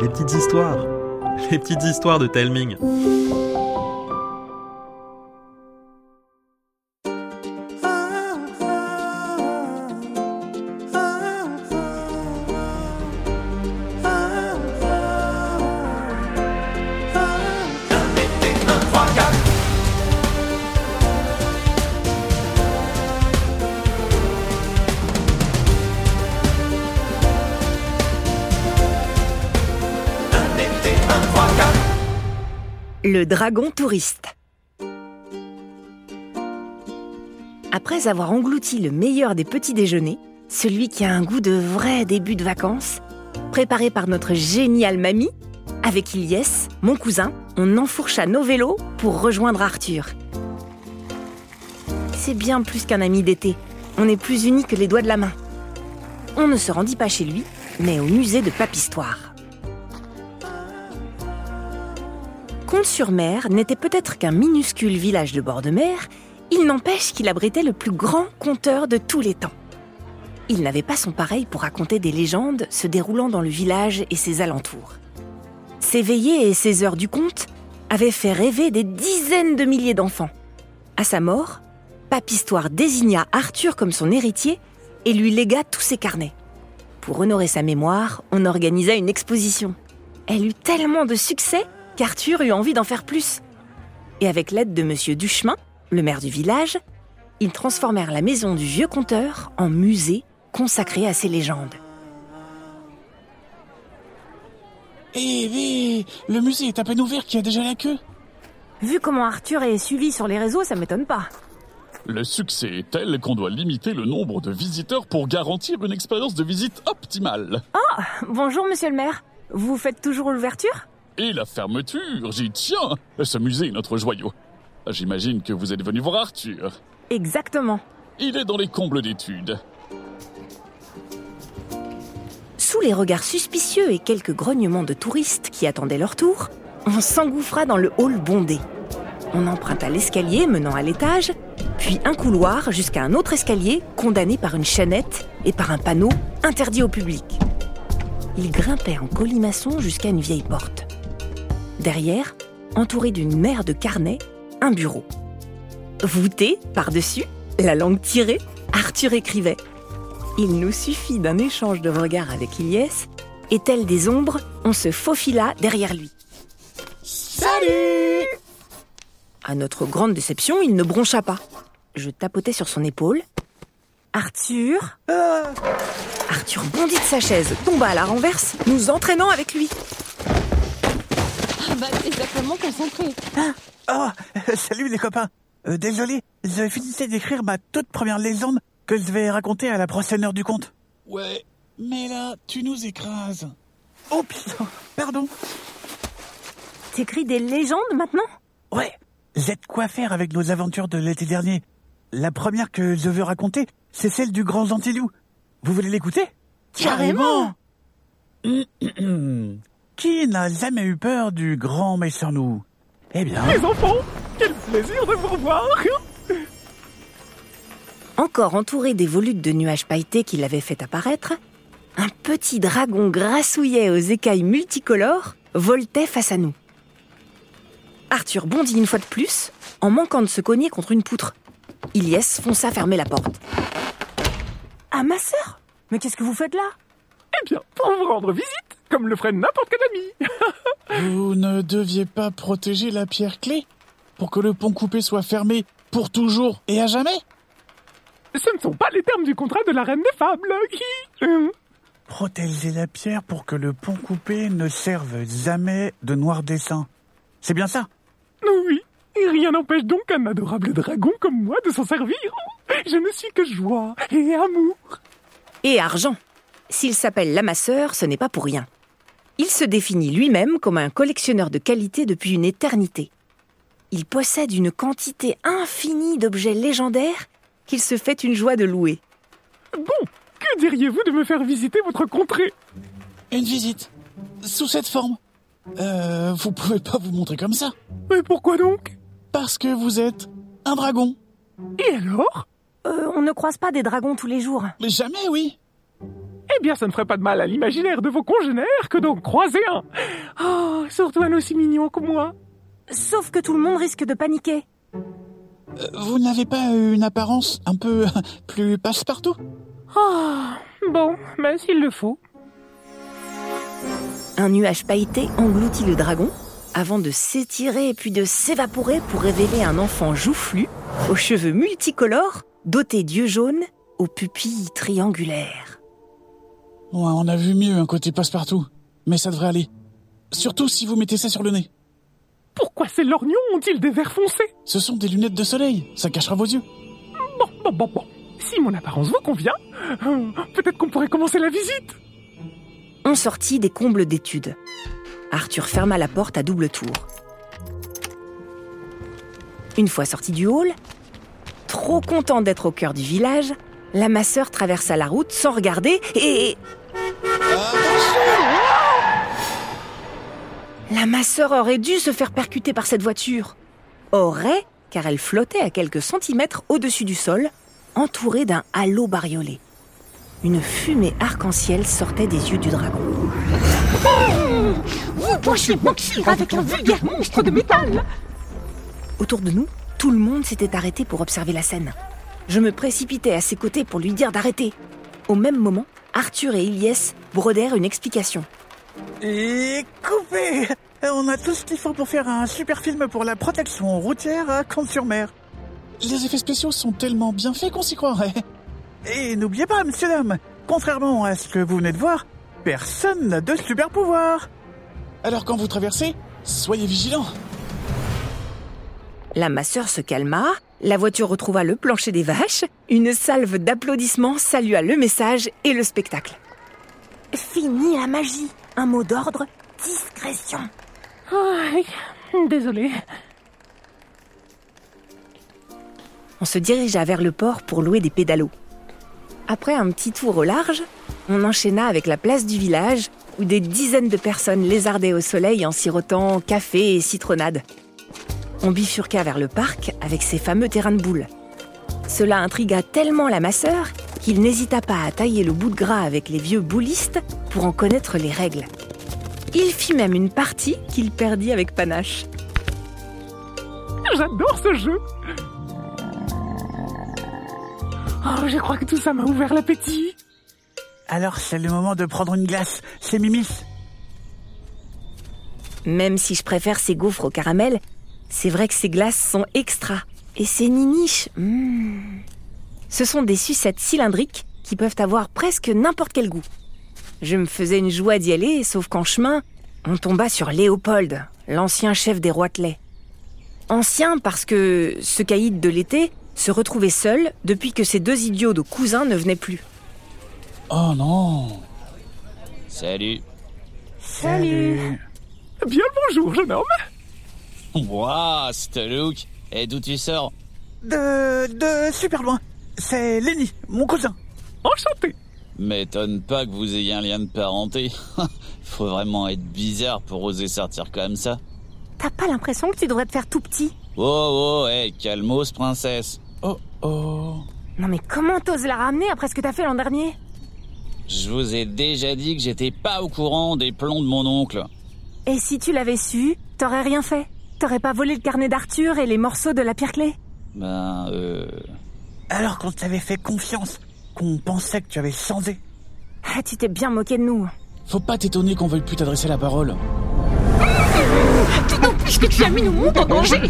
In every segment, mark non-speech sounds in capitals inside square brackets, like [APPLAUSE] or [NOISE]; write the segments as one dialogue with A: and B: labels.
A: les petites histoires, les petites histoires de Telming.
B: Le dragon touriste. Après avoir englouti le meilleur des petits déjeuners, celui qui a un goût de vrai début de vacances, préparé par notre géniale mamie, avec Ilyes, mon cousin, on enfourcha nos vélos pour rejoindre Arthur. C'est bien plus qu'un ami d'été. On est plus unis que les doigts de la main. On ne se rendit pas chez lui, mais au musée de Papistoire. Comte-sur-Mer n'était peut-être qu'un minuscule village de bord de mer, il n'empêche qu'il abritait le plus grand conteur de tous les temps. Il n'avait pas son pareil pour raconter des légendes se déroulant dans le village et ses alentours. Ses veillées et ses heures du conte avaient fait rêver des dizaines de milliers d'enfants. À sa mort, Papistoire désigna Arthur comme son héritier et lui légua tous ses carnets. Pour honorer sa mémoire, on organisa une exposition. Elle eut tellement de succès qu'Arthur eut envie d'en faire plus. Et avec l'aide de Monsieur Duchemin, le maire du village, ils transformèrent la maison du vieux conteur en musée consacré à ses légendes.
C: Eh mais le musée est à peine ouvert qu'il y a déjà la queue.
B: Vu comment Arthur est suivi sur les réseaux, ça m'étonne pas.
C: Le succès est tel qu'on doit limiter le nombre de visiteurs pour garantir une expérience de visite optimale.
B: Oh, bonjour monsieur le maire. Vous faites toujours l'ouverture?
C: Et la fermeture, j'y tiens. Ce musée est notre joyau. J'imagine que vous êtes venu voir Arthur.
B: Exactement.
C: Il est dans les combles d'études.
B: Sous les regards suspicieux et quelques grognements de touristes qui attendaient leur tour, on s'engouffra dans le hall bondé. On emprunta l'escalier menant à l'étage, puis un couloir jusqu'à un autre escalier condamné par une chaînette et par un panneau interdit au public. Ils grimpèrent en colimaçon jusqu'à une vieille porte. Derrière, entouré d'une mer de carnets, un bureau. Voûté par-dessus, la langue tirée, Arthur écrivait. Il nous suffit d'un échange de regards avec Ilyes, et tel des ombres, on se faufila derrière lui.
C: Salut
B: À notre grande déception, il ne broncha pas. Je tapotais sur son épaule. Arthur Arthur bondit de sa chaise, tomba à la renverse, nous entraînant avec lui.
D: T'es sacrément concentré.
E: Oh, salut les copains. Euh, désolé, je finissais d'écrire ma toute première légende que je vais raconter à la prochaine heure du conte.
C: Ouais, mais là, tu nous écrases.
E: Oh putain, pardon.
B: T'écris des légendes maintenant?
E: Ouais, j'ai de quoi faire avec nos aventures de l'été dernier. La première que je veux raconter, c'est celle du grand gentilou. Vous voulez l'écouter?
B: Carrément [CLEARS THROAT]
E: Qui n'a jamais eu peur du grand méchant loup? Eh bien,
F: Les enfants, quel plaisir de vous revoir
B: Encore entouré des volutes de nuages pailletés qu'il avait fait apparaître, un petit dragon grassouillet aux écailles multicolores voltait face à nous. Arthur bondit une fois de plus, en manquant de se cogner contre une poutre. Ilyes fonça fermer la porte. Ah, ma sœur Mais qu'est-ce que vous faites là?
F: Eh bien, pour vous rendre visite, comme le ferait n'importe quel ami. [LAUGHS]
C: Vous ne deviez pas protéger la pierre clé pour que le pont coupé soit fermé pour toujours et à jamais?
F: Ce ne sont pas les termes du contrat de la reine des fables qui... euh,
E: protéger la pierre pour que le pont coupé ne serve jamais de noir dessin. C'est bien ça?
F: Oui, et rien n'empêche donc un adorable dragon comme moi de s'en servir. Je ne suis que joie et amour.
B: Et argent. S'il s'appelle l'amasseur, ce n'est pas pour rien. Il se définit lui-même comme un collectionneur de qualité depuis une éternité. Il possède une quantité infinie d'objets légendaires qu'il se fait une joie de louer.
F: Bon, que diriez-vous de me faire visiter votre contrée?
C: Une visite. Sous cette forme. Euh, vous pouvez pas vous montrer comme ça.
F: Mais pourquoi donc?
C: Parce que vous êtes un dragon.
F: Et alors?
B: Euh, on ne croise pas des dragons tous les jours.
C: Mais jamais, oui.
F: Eh bien, ça ne ferait pas de mal à l'imaginaire de vos congénères que d'en croiser un. Oh, surtout un aussi mignon que moi.
B: Sauf que tout le monde risque de paniquer.
E: Euh, Vous n'avez pas une apparence un peu [LAUGHS] plus passe-partout?
F: Oh, bon, ben s'il le faut.
B: Un nuage pailleté engloutit le dragon avant de s'étirer puis de s'évaporer pour révéler un enfant joufflu, aux cheveux multicolores, doté d'yeux jaunes, aux pupilles triangulaires.
E: Ouais, on a vu mieux un côté passe-partout. Mais ça devrait aller. Surtout si vous mettez ça sur le nez.
F: Pourquoi ces lorgnons ont-ils des verres foncés
E: Ce sont des lunettes de soleil. Ça cachera vos yeux.
F: Bon, bon, bon, bon. Si mon apparence vous convient, euh, peut-être qu'on pourrait commencer la visite.
B: On sortit des combles d'études. Arthur ferma la porte à double tour. Une fois sorti du hall, trop content d'être au cœur du village, la masseur traversa la route sans regarder et... La masseur aurait dû se faire percuter par cette voiture. Aurait, car elle flottait à quelques centimètres au-dessus du sol, entourée d'un halo bariolé. Une fumée arc-en-ciel sortait des yeux du dragon.
F: Vous pensez boxer avec un vulgaire monstre de métal?
B: Autour de nous, tout le monde s'était arrêté pour observer la scène. Je me précipitais à ses côtés pour lui dire d'arrêter. Au même moment, Arthur et Ilyes brodèrent une explication.
E: Et coupé On a tout ce qu'il faut pour faire un super film pour la protection routière à Comte-sur-Mer. Les effets spéciaux sont tellement bien faits qu'on s'y croirait. Et n'oubliez pas, monsieur dame, contrairement à ce que vous venez de voir, personne n'a de super pouvoir. Alors quand vous traversez, soyez vigilants.
B: La masseur se calma, la voiture retrouva le plancher des vaches, une salve d'applaudissements salua le message et le spectacle. Fini la magie. Un mot d'ordre, discrétion.
F: Aïe, désolé.
B: On se dirigea vers le port pour louer des pédalos. Après un petit tour au large, on enchaîna avec la place du village où des dizaines de personnes lézardaient au soleil en sirotant café et citronnade. On bifurqua vers le parc avec ses fameux terrains de boules. Cela intrigua tellement la masseur qu'il n'hésita pas à tailler le bout de gras avec les vieux boulistes pour en connaître les règles. Il fit même une partie qu'il perdit avec panache.
F: J'adore ce jeu. Oh, je crois que tout ça m'a ouvert l'appétit.
E: Alors c'est le moment de prendre une glace. C'est Mimis.
B: Même si je préfère ces gaufres au caramel, c'est vrai que ces glaces sont extra. Et ces niniches, hmm. ce sont des sucettes cylindriques qui peuvent avoir presque n'importe quel goût. Je me faisais une joie d'y aller, sauf qu'en chemin, on tomba sur Léopold, l'ancien chef des Roitelets. Ancien parce que ce caïd de l'été se retrouvait seul depuis que ses deux idiots de cousins ne venaient plus.
E: Oh non.
D: Salut.
B: Salut.
F: Bien le bonjour, jeune homme.
D: Waouh, ce look. Et d'où tu sors
E: De, de super loin. C'est Lenny, mon cousin.
F: Enchanté.
D: M'étonne pas que vous ayez un lien de parenté. [LAUGHS] Faut vraiment être bizarre pour oser sortir comme ça.
B: T'as pas l'impression que tu devrais te faire tout petit?
D: Oh, oh, hé, calmos, princesse.
E: Oh oh.
B: Non mais comment t'oses la ramener après ce que t'as fait l'an dernier?
D: Je vous ai déjà dit que j'étais pas au courant des plans de mon oncle.
B: Et si tu l'avais su, t'aurais rien fait? T'aurais pas volé le carnet d'Arthur et les morceaux de la pierre clé?
D: Ben, euh...
E: Alors qu'on t'avait fait confiance, qu'on pensait que tu avais changé.
B: Ah, tu t'es bien moqué de nous.
E: Faut pas t'étonner qu'on veuille plus t'adresser la parole.
F: Dis donc, puisque tu as mis le monde en danger.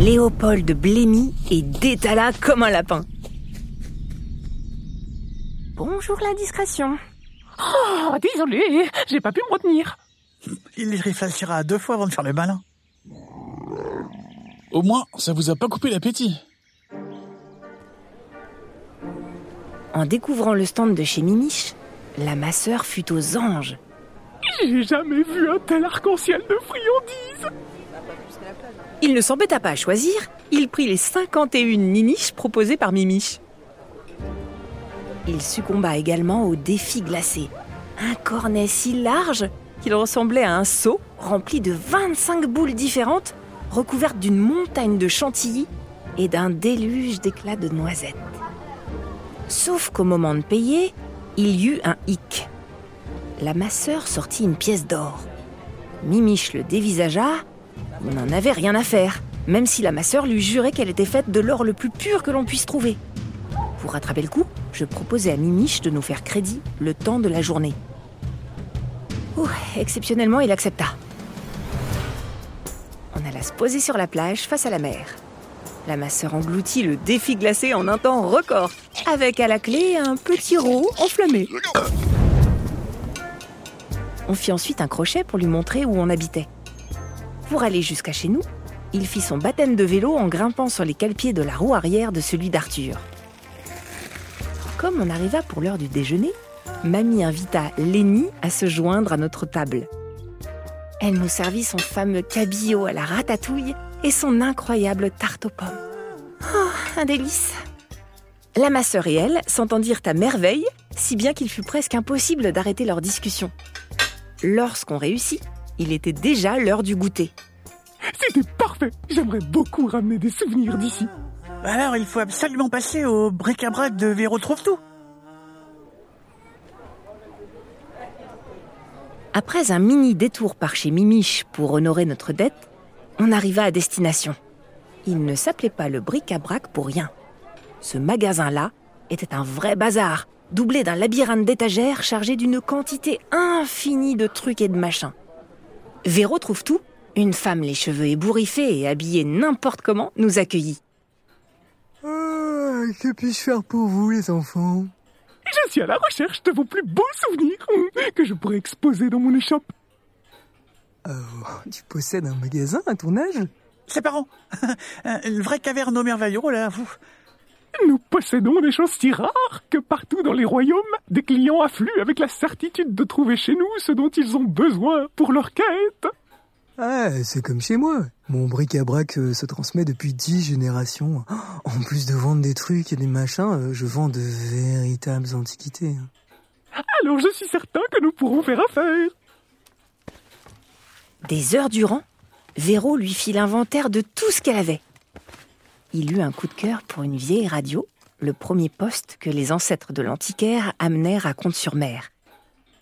B: Léopold blêmit et détala comme un lapin. Bonjour la discrétion.
F: Oh, désolé, j'ai pas pu me retenir.
E: Il y réfléchira deux fois avant de faire le malin. Au moins, ça vous a pas coupé l'appétit.
B: En découvrant le stand de chez Mimiche, la masseur fut aux anges.
F: J'ai jamais vu un tel arc-en-ciel de friandises.
B: Il ne s'embêta pas à choisir, il prit les 51 niniches proposées par Mimiche. Il succomba également au défi glacé. Un cornet si large qu'il ressemblait à un seau rempli de 25 boules différentes, recouvertes d'une montagne de chantilly et d'un déluge d'éclats de noisettes. Sauf qu'au moment de payer, il y eut un hic. La masseur sortit une pièce d'or. Mimiche le dévisagea. Il n'en avait rien à faire, même si la masseur lui jurait qu'elle était faite de l'or le plus pur que l'on puisse trouver. Pour rattraper le coup, je proposai à Mimiche de nous faire crédit le temps de la journée. Exceptionnellement, il accepta. Se sur la plage face à la mer. La masseur engloutit le défi glacé en un temps record, avec à la clé un petit rot enflammé. On fit ensuite un crochet pour lui montrer où on habitait. Pour aller jusqu'à chez nous, il fit son baptême de vélo en grimpant sur les cale-pieds de la roue arrière de celui d'Arthur. Comme on arriva pour l'heure du déjeuner, Mamie invita Lenny à se joindre à notre table. Elle nous servit son fameux cabillaud à la ratatouille et son incroyable tarte aux pommes. Oh, un délice La masseur et elle s'entendirent à merveille, si bien qu'il fut presque impossible d'arrêter leur discussion. Lorsqu'on réussit, il était déjà l'heure du goûter.
F: C'était parfait. J'aimerais beaucoup ramener des souvenirs d'ici.
E: Alors, il faut absolument passer au bric-à-brac de Véro Trouve-Tout.
B: Après un mini détour par chez Mimiche pour honorer notre dette, on arriva à destination. Il ne s'appelait pas le bric-à-brac pour rien. Ce magasin-là était un vrai bazar, doublé d'un labyrinthe d'étagères chargé d'une quantité infinie de trucs et de machins. Véro trouve tout, une femme les cheveux ébouriffés et habillée n'importe comment, nous accueillit.
G: Ah, que puis-je faire pour vous, les enfants?
F: Suis à la recherche de vos plus beaux souvenirs que je pourrais exposer dans mon échoppe.
G: Euh, tu possèdes un magasin à ton âge
E: Ses parents. Le [LAUGHS] vrai caverne au merveilleux, là, vous.
F: Nous possédons des choses si rares que partout dans les royaumes, des clients affluent avec la certitude de trouver chez nous ce dont ils ont besoin pour leur quête.
G: Ah, c'est comme chez moi. Mon bric-à-brac euh, se transmet depuis dix générations. [GASPS] En plus de vendre des trucs et des machins, euh, je vends de véritables antiquités.
F: Alors je suis certain que nous pourrons faire affaire.
B: Des heures durant, Véro lui fit l'inventaire de tout ce qu'elle avait. Il eut un coup de cœur pour une vieille radio, le premier poste que les ancêtres de l'antiquaire amenèrent à Comte-sur-Mer.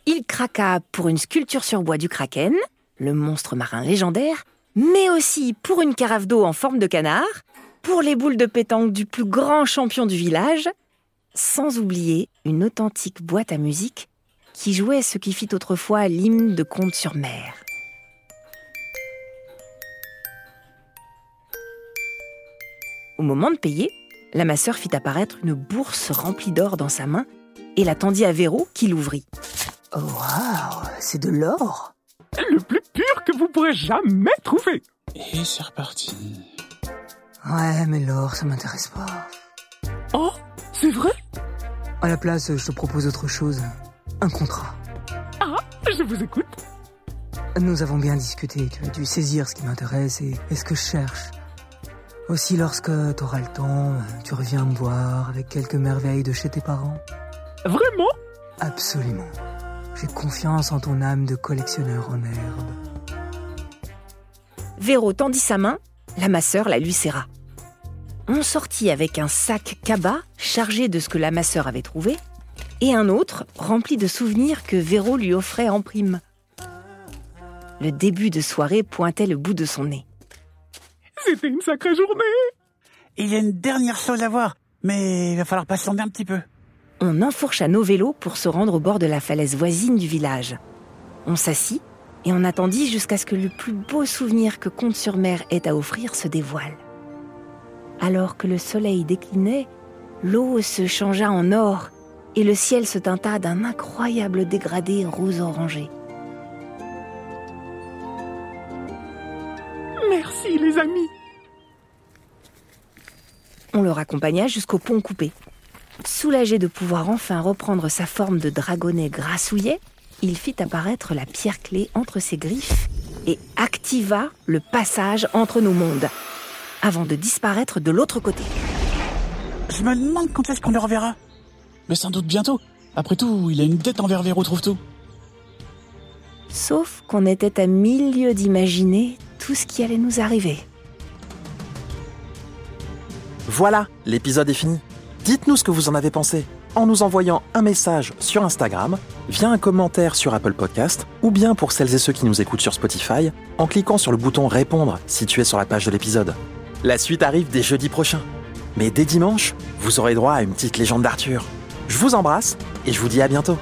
B: Il craqua pour une sculpture sur bois du kraken, le monstre marin légendaire, mais aussi pour une carafe d'eau en forme de canard, pour les boules de pétanque du plus grand champion du village, sans oublier une authentique boîte à musique qui jouait ce qui fit autrefois l'hymne de Comte-sur-Mer. Au moment de payer, la masseur fit apparaître une bourse remplie d'or dans sa main et la tendit à Véro qui l'ouvrit.
G: Oh, c'est de l'or
F: Le plus pur que vous pourrez jamais trouver.
C: Et c'est reparti.
G: Ouais, mais l'or, ça m'intéresse pas.
F: Oh, c'est vrai?
G: À la place, je te propose autre chose. Un contrat.
F: Ah, je vous écoute.
G: Nous avons bien discuté, tu as dû saisir ce qui m'intéresse et, et ce que je cherche. Aussi, lorsque t'auras le temps, tu reviens me voir avec quelques merveilles de chez tes parents.
F: Vraiment?
G: Absolument. J'ai confiance en ton âme de collectionneur en herbe.
B: Véro tendit sa main, la masseur la lui serra. On sortit avec un sac cabas chargé de ce que la masseur avait trouvé et un autre rempli de souvenirs que Véro lui offrait en prime. Le début de soirée pointait le bout de son nez.
F: C'était une sacrée journée.
E: Il y a une dernière chose à voir, mais il va falloir patienter un petit peu.
B: On enfourcha nos vélos pour se rendre au bord de la falaise voisine du village. On s'assit et on attendit jusqu'à ce que le plus beau souvenir que Comte-sur-Mer ait à offrir se dévoile. Alors que le soleil déclinait, l'eau se changea en or et le ciel se teinta d'un incroyable dégradé rose-orangé.
F: Merci les amis.
B: On le raccompagna jusqu'au pont coupé. Soulagé de pouvoir enfin reprendre sa forme de dragonnet grassouillet, il fit apparaître la pierre clé entre ses griffes et activa le passage entre nos mondes, avant de disparaître de l'autre côté.
E: Je me demande quand est-ce qu'on le reverra.
C: Mais sans doute bientôt. Après tout, il a une dette envers Véro trouve tout.
B: Sauf qu'on était à mille lieues d'imaginer tout ce qui allait nous arriver.
A: Voilà, l'épisode est fini. Dites-nous ce que vous en avez pensé. en nous envoyant un message sur Instagram, via un commentaire sur Apple Podcast, ou bien pour celles et ceux qui nous écoutent sur Spotify, en cliquant sur le bouton Répondre situé sur la page de l'épisode. La suite arrive dès jeudi prochain. Mais dès dimanche, vous aurez droit à une petite légende d'Arthur. Je vous embrasse et je vous dis à bientôt.